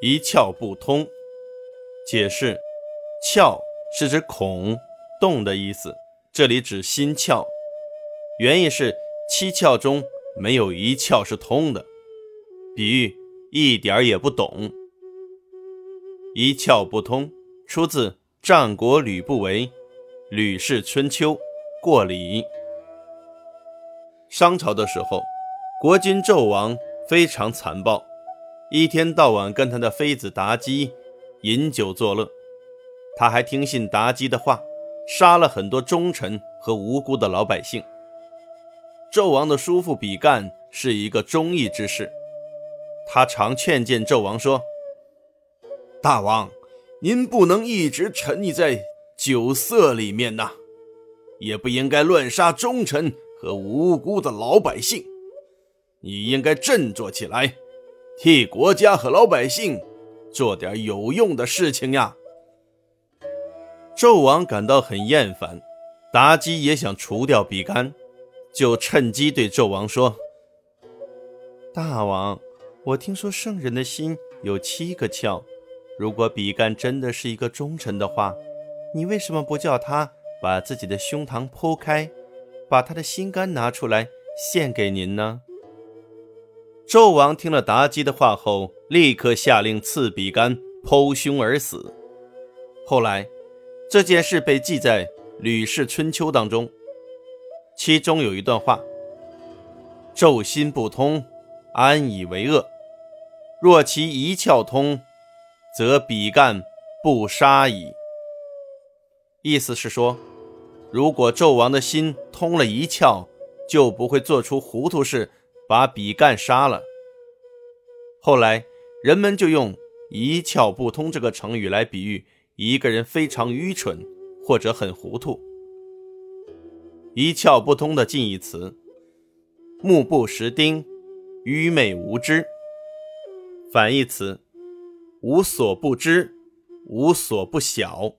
一窍不通。解释：窍是指孔、洞的意思，这里指心窍。原意是七窍中没有一窍是通的，比喻一点也不懂。一窍不通出自战国吕不韦《吕氏春秋·过礼》。商朝的时候，国君纣王非常残暴，一天到晚跟他的妃子妲己饮酒作乐。他还听信妲己的话，杀了很多忠臣和无辜的老百姓。纣王的叔父比干是一个忠义之士，他常劝谏纣王说：“大王，您不能一直沉溺在酒色里面呐，也不应该乱杀忠臣。”和无辜的老百姓，你应该振作起来，替国家和老百姓做点有用的事情呀！纣王感到很厌烦，妲己也想除掉比干，就趁机对纣王说：“大王，我听说圣人的心有七个窍，如果比干真的是一个忠臣的话，你为什么不叫他把自己的胸膛剖开？”把他的心肝拿出来献给您呢。纣王听了妲己的话后，立刻下令赐比干剖胸而死。后来，这件事被记在《吕氏春秋》当中，其中有一段话：“纣心不通，安以为恶？若其一窍通，则比干不杀矣。”意思是说。如果纣王的心通了一窍，就不会做出糊涂事，把比干杀了。后来人们就用“一窍不通”这个成语来比喻一个人非常愚蠢或者很糊涂。一窍不通的近义词：目不识丁，愚昧无知。反义词：无所不知，无所不晓。